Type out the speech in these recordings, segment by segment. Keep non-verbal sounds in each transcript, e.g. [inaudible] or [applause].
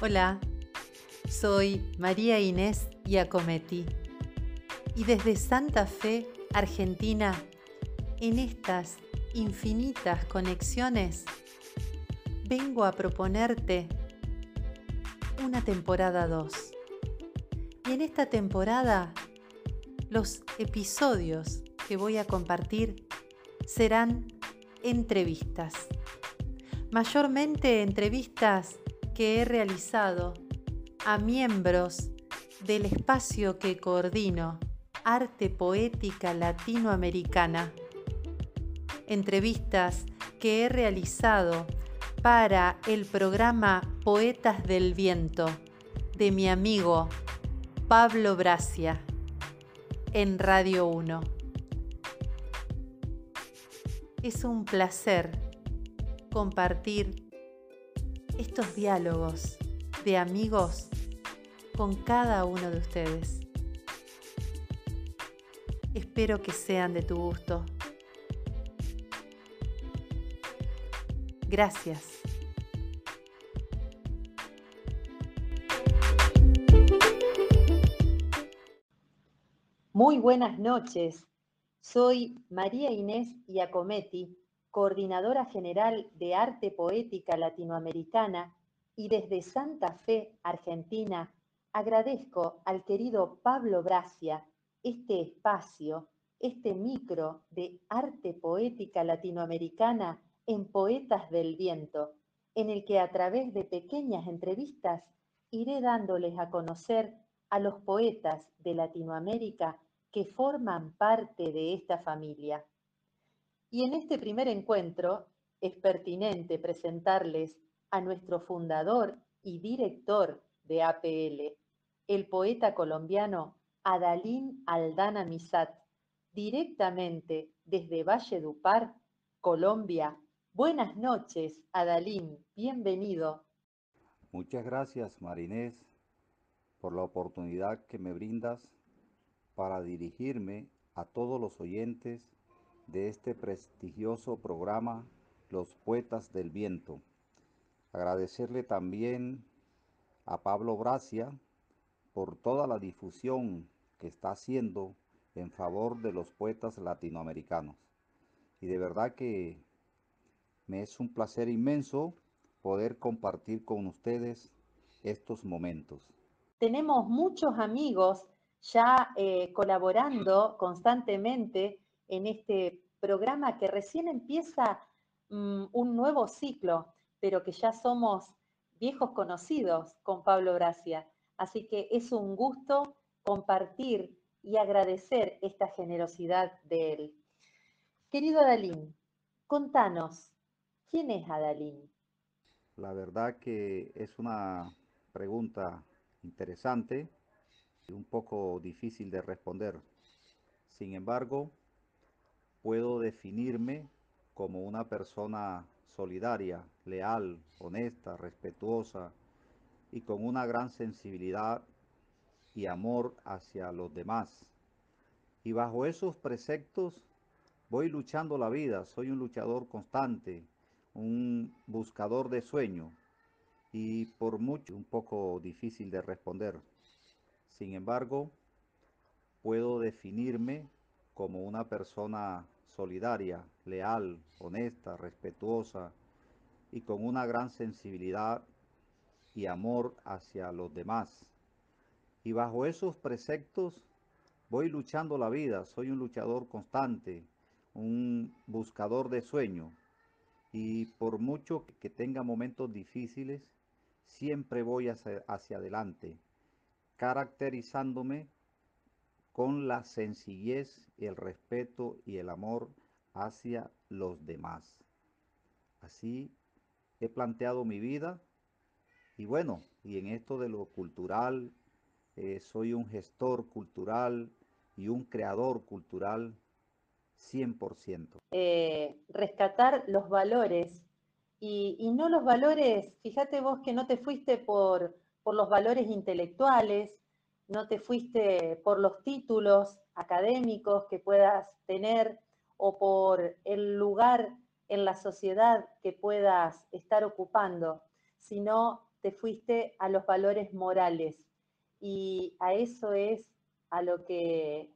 Hola, soy María Inés Iacometti y desde Santa Fe, Argentina, en estas infinitas conexiones, vengo a proponerte una temporada 2. Y en esta temporada, los episodios que voy a compartir serán entrevistas. Mayormente entrevistas que he realizado a miembros del espacio que coordino, Arte Poética Latinoamericana. Entrevistas que he realizado para el programa Poetas del Viento de mi amigo Pablo Bracia en Radio 1. Es un placer compartir estos diálogos de amigos con cada uno de ustedes. Espero que sean de tu gusto. Gracias. Muy buenas noches. Soy María Inés Iacometti, coordinadora general de Arte Poética Latinoamericana y desde Santa Fe, Argentina, agradezco al querido Pablo Bracia este espacio, este micro de arte poética latinoamericana en Poetas del Viento, en el que a través de pequeñas entrevistas iré dándoles a conocer a los poetas de Latinoamérica que forman parte de esta familia. Y en este primer encuentro es pertinente presentarles a nuestro fundador y director de APL, el poeta colombiano Adalín Aldana Misat, directamente desde Valle Dupar, Colombia. Buenas noches, Adalín, bienvenido. Muchas gracias, Marinés, por la oportunidad que me brindas para dirigirme a todos los oyentes de este prestigioso programa Los Poetas del Viento. Agradecerle también a Pablo Bracia por toda la difusión que está haciendo en favor de los poetas latinoamericanos. Y de verdad que me es un placer inmenso poder compartir con ustedes estos momentos. Tenemos muchos amigos ya eh, colaborando constantemente en este programa que recién empieza mm, un nuevo ciclo pero que ya somos viejos conocidos con Pablo Gracia. Así que es un gusto compartir y agradecer esta generosidad de él. Querido Adalín, contanos, ¿quién es Adalín? La verdad que es una pregunta interesante y un poco difícil de responder. Sin embargo, puedo definirme como una persona solidaria, leal, honesta, respetuosa y con una gran sensibilidad y amor hacia los demás. Y bajo esos preceptos voy luchando la vida, soy un luchador constante, un buscador de sueño y por mucho un poco difícil de responder. Sin embargo, puedo definirme como una persona solidaria, leal, honesta, respetuosa y con una gran sensibilidad y amor hacia los demás. Y bajo esos preceptos voy luchando la vida, soy un luchador constante, un buscador de sueño. Y por mucho que tenga momentos difíciles, siempre voy hacia, hacia adelante, caracterizándome con la sencillez, el respeto y el amor hacia los demás. Así he planteado mi vida y bueno, y en esto de lo cultural, eh, soy un gestor cultural y un creador cultural 100%. Eh, rescatar los valores y, y, no los valores, fíjate vos que no te fuiste por, por los valores intelectuales, no te fuiste por los títulos académicos que puedas tener o por el lugar en la sociedad que puedas estar ocupando, sino te fuiste a los valores morales y a eso es a lo que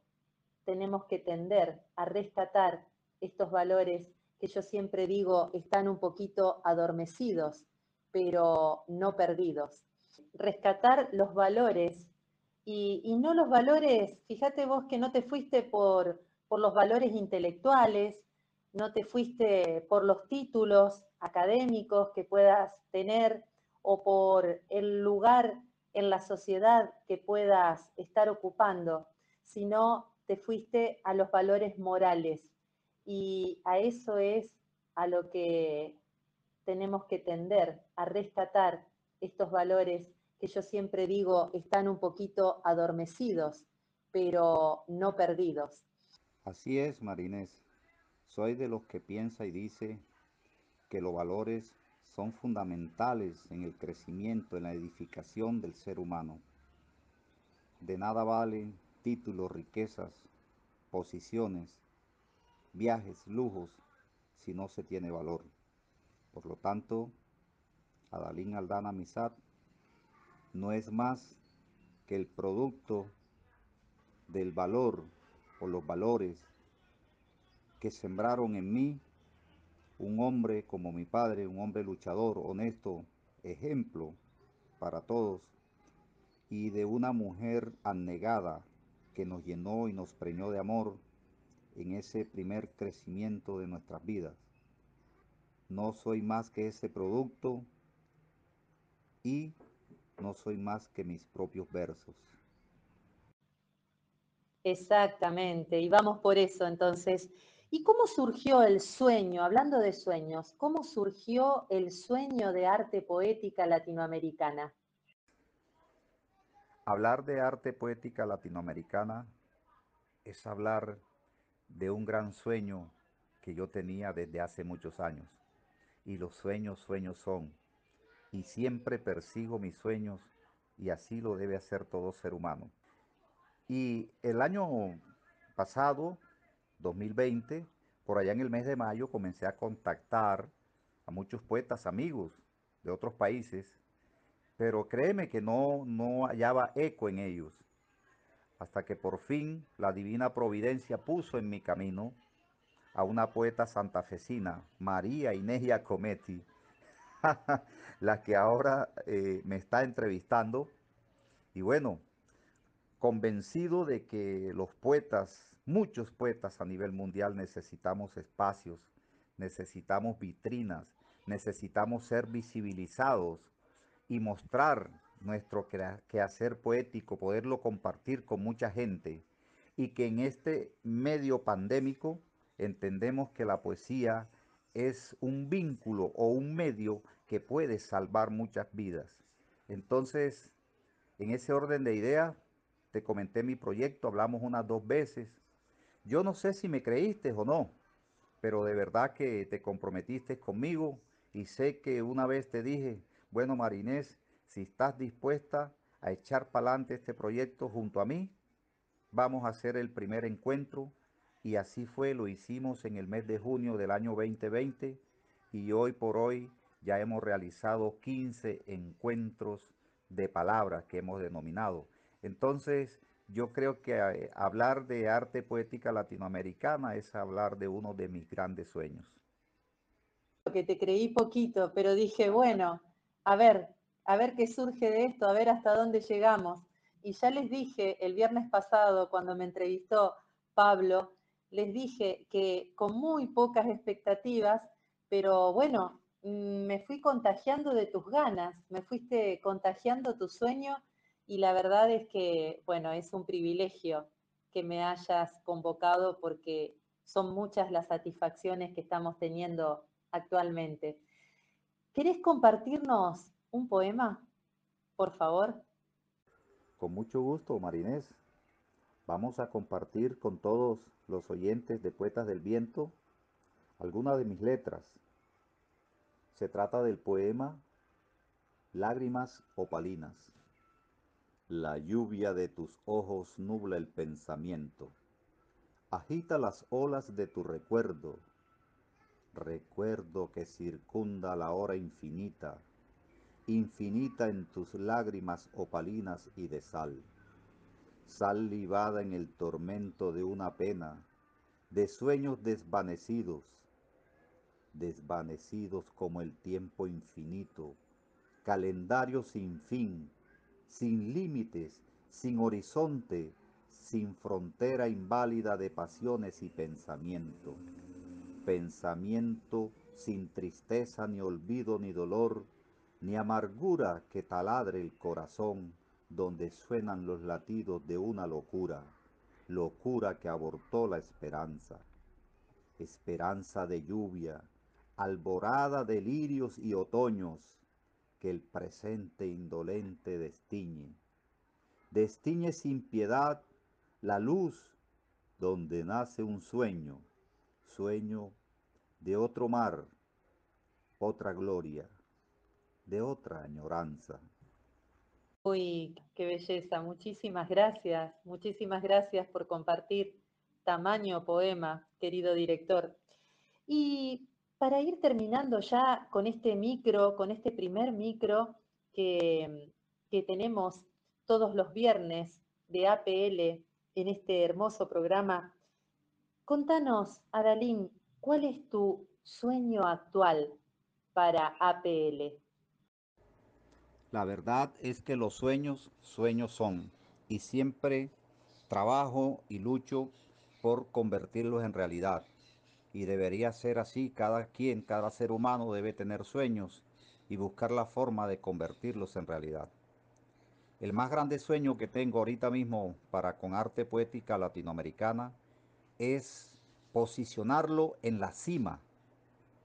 tenemos que tender, a rescatar estos valores que yo siempre digo están un poquito adormecidos, pero no perdidos. Rescatar los valores y, no los valores, fíjate vos que no te fuiste por, por los valores intelectuales, no te fuiste por los títulos académicos que puedas tener o por el lugar en la sociedad que puedas estar ocupando, sino te fuiste a los valores morales. Y a eso es a lo que tenemos que tender, a rescatar estos valores que yo siempre digo están un poquito adormecidos, pero no perdidos. Así es, Marinés. Soy de los que piensa y dice que los valores son fundamentales en el crecimiento, en la edificación del ser humano. De nada valen títulos, riquezas, posiciones, viajes, lujos, si no se tiene valor. Por lo tanto, Adalín Aldana Misat no es más que el producto del valor o los valores que sembraron en mí un hombre como mi padre, un hombre luchador, honesto, ejemplo para todos, y de una mujer anegada que nos llenó y nos preñó de amor en ese primer crecimiento de nuestras vidas. No soy más que ese producto y no soy más que mis propios versos. Exactamente, y vamos por eso entonces. ¿Y cómo surgió el sueño, hablando de sueños, cómo surgió el sueño de arte poética latinoamericana? Hablar de arte poética latinoamericana es hablar de un gran sueño que yo tenía desde hace muchos años. Y los sueños, sueños son. Y siempre persigo mis sueños y así lo debe hacer todo ser humano. Y el año pasado 2020, por allá en el mes de mayo, comencé a contactar a muchos poetas amigos de otros países, pero créeme que no, no hallaba eco en ellos, hasta que por fin la divina providencia puso en mi camino a una poeta santafesina, María Inés Giacometti, [laughs] la que ahora eh, me está entrevistando. Y bueno, convencido de que los poetas Muchos poetas a nivel mundial necesitamos espacios, necesitamos vitrinas, necesitamos ser visibilizados y mostrar nuestro quehacer poético, poderlo compartir con mucha gente y que en este medio pandémico entendemos que la poesía es un vínculo o un medio que puede salvar muchas vidas. Entonces, en ese orden de ideas, te comenté mi proyecto, hablamos unas dos veces, yo no sé si me creíste o no, pero de verdad que te comprometiste conmigo y sé que una vez te dije, bueno Marinés, si estás dispuesta a echar para adelante este proyecto junto a mí, vamos a hacer el primer encuentro y así fue, lo hicimos en el mes de junio del año 2020 y hoy por hoy ya hemos realizado 15 encuentros de palabras que hemos denominado. Entonces, yo creo que eh, hablar de arte poética latinoamericana es hablar de uno de mis grandes sueños. Que te creí poquito, pero dije, bueno, a ver, a ver qué surge de esto, a ver hasta dónde llegamos. Y ya les dije el viernes pasado, cuando me entrevistó Pablo, les dije que con muy pocas expectativas, pero bueno, mm, me fui contagiando de tus ganas, me fuiste contagiando tu sueño y la verdad es que, bueno, es un privilegio que me hayas convocado porque son muchas las satisfacciones que estamos teniendo actualmente. ¿Querés compartirnos un poema, por favor? Con mucho gusto, Marinés. Vamos a compartir con todos los oyentes de Poetas del Viento algunas de mis letras. Se trata del poema Lágrimas opalinas. La lluvia de tus ojos nubla el pensamiento. Agita las olas de tu recuerdo. Recuerdo que circunda la hora infinita. infinita en tus lágrimas opalinas y de sal. Sal libada en el tormento de una pena, de sueños desvanecidos, desvanecidos como el tiempo infinito, calendario sin fin, sin límites, sin horizonte, sin frontera inválida de pasiones y pensamiento. Pensamiento sin tristeza, ni olvido, ni dolor, ni amargura que taladre el corazón, donde suenan los latidos de una locura, locura que abortó la esperanza. Esperanza de lluvia, alborada de lirios y otoños, que el presente indolente destiñe. Destiñe sin piedad la luz donde nace un sueño, sueño de otro mar, otra gloria, de otra añoranza. Uy, qué belleza. Muchísimas gracias. Muchísimas gracias por compartir tamaño poema, querido director. Y para ir terminando ya con este micro, con este primer micro que, que tenemos todos los viernes de APL en este hermoso programa, contanos, Adalín, ¿cuál es tu sueño actual para APL? La verdad es que los sueños, sueños son, y siempre trabajo y lucho por convertirlos en realidad. Y debería ser así, cada quien, cada ser humano debe tener sueños y buscar la forma de convertirlos en realidad. El más grande sueño que tengo ahorita mismo para con arte poética latinoamericana es posicionarlo en la cima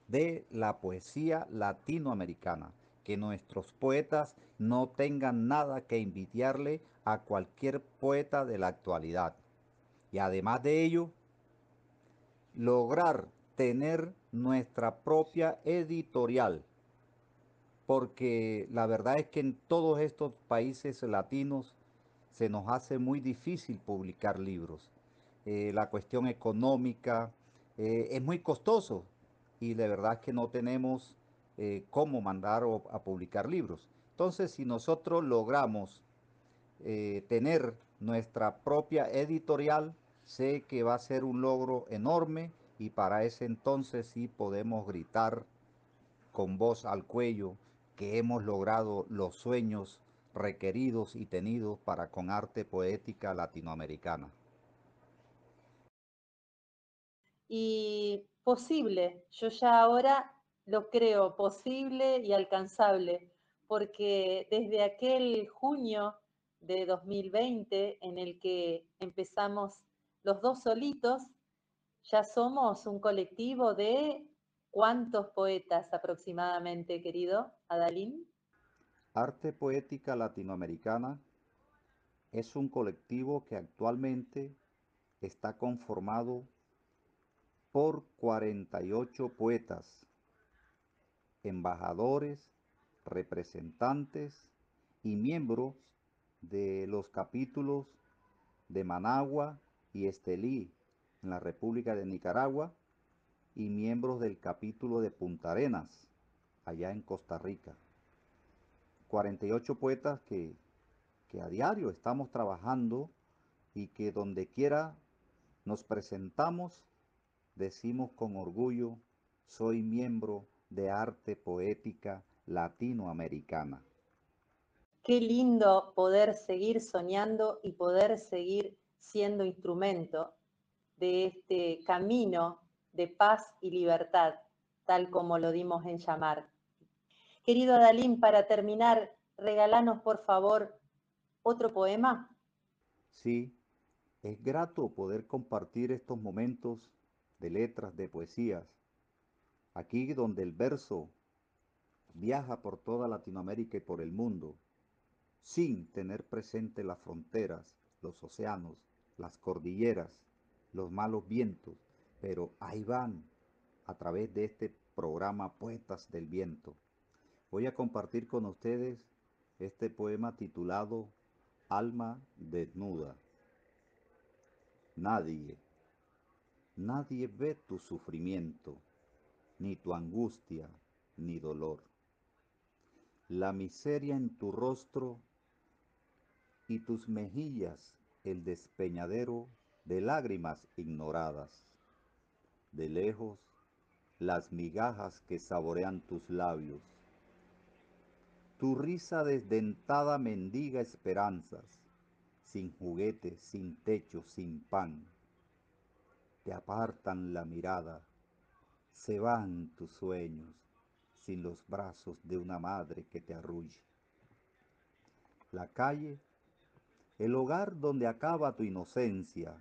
de la poesía latinoamericana que nuestros poetas no tengan nada que envidiarle a cualquier poeta de la actualidad. Y además de ello, lograr tener nuestra propia editorial. Porque la verdad es que en todos estos países latinos se nos hace muy difícil publicar libros. Eh, la cuestión económica eh, es muy costoso y de verdad es que no tenemos eh, cómo mandar a publicar libros. Entonces, si nosotros logramos eh, tener nuestra propia editorial, sé que va a ser un logro enorme y para ese entonces sí podemos gritar con voz al cuello que hemos logrado los sueños requeridos y tenidos para con arte poética latinoamericana. Y posible, yo ya ahora lo creo posible y alcanzable, porque desde aquel junio de 2020 en el que empezamos los dos solitos, ya somos un colectivo de cuántos poetas aproximadamente, querido Adalín. Arte Poética Latinoamericana es un colectivo que actualmente está conformado por 48 poetas embajadores, representantes y miembros de los capítulos de Managua y Estelí en la República de Nicaragua y miembros del capítulo de Punta Arenas allá en Costa Rica. 48 poetas que, que a diario estamos trabajando y que donde quiera nos presentamos decimos con orgullo, soy miembro de arte poética latinoamericana. Qué lindo poder seguir soñando y poder seguir siendo instrumento de este camino de paz y libertad, tal como lo dimos en llamar. Querido Adalín, para terminar, regalanos por favor otro poema. Sí, es grato poder compartir estos momentos de letras, de poesías, Aquí donde el verso viaja por toda Latinoamérica y por el mundo, sin tener presente las fronteras, los océanos, las cordilleras, los malos vientos, pero ahí van a través de este programa Poetas del Viento. Voy a compartir con ustedes este poema titulado Alma desnuda. Nadie, nadie ve tu sufrimiento ni tu angustia, ni dolor. la miseria en tu rostro y tus mejillas el despeñadero de lágrimas ignoradas. De lejos, las migajas que saborean tus labios. Tu risa desdentada mendiga esperanzas, sin juguete, sin techo, sin pan. Te apartan la mirada, se van tus sueños, sin los brazos de una madre que te arrulle. La calle el hogar donde acaba tu inocencia,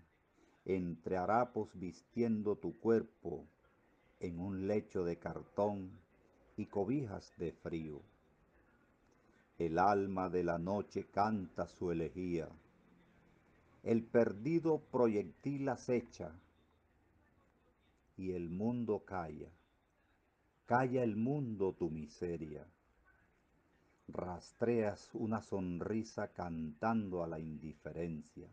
entre harapos vistiendo tu cuerpo en un lecho de cartón y cobijas de frío. El alma de la noche canta su elegía, el perdido proyectil acecha y el mundo calla, calla el mundo tu miseria rastreas una sonrisa cantando a la indiferencia.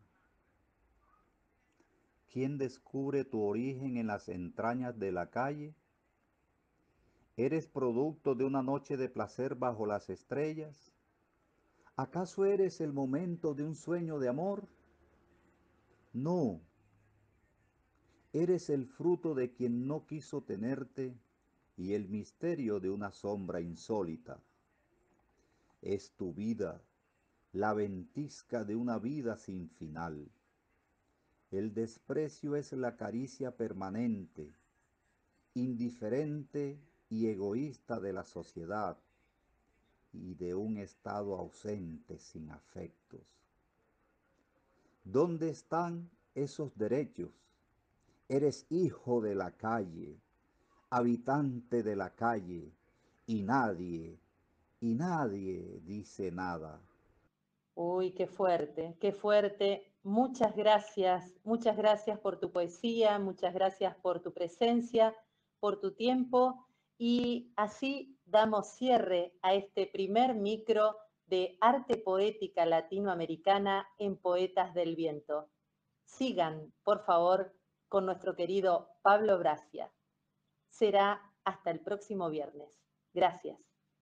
¿Quién descubre tu origen en las entrañas de la calle? ¿Eres producto de una noche de placer bajo las estrellas? ¿Acaso eres el momento de un sueño de amor? No. Eres el fruto de quien no quiso tenerte y el misterio de una sombra insólita es tu vida, la ventisca de una vida sin final. El desprecio es la caricia permanente, indiferente y egoísta de la sociedad y de un estado ausente sin afectos. ¿Dónde están esos derechos? Eres hijo de la calle, habitante de la calle, y nadie, y nadie dice nada. Uy, qué fuerte, qué fuerte. Muchas gracias, muchas gracias por tu poesía, muchas gracias por tu presencia, por tu tiempo y así damos cierre a este primer micro de arte poética latinoamericana en Poetas del Viento. Sigan, por favor, con nuestro querido Pablo Bracia. Será hasta el próximo viernes. Gracias.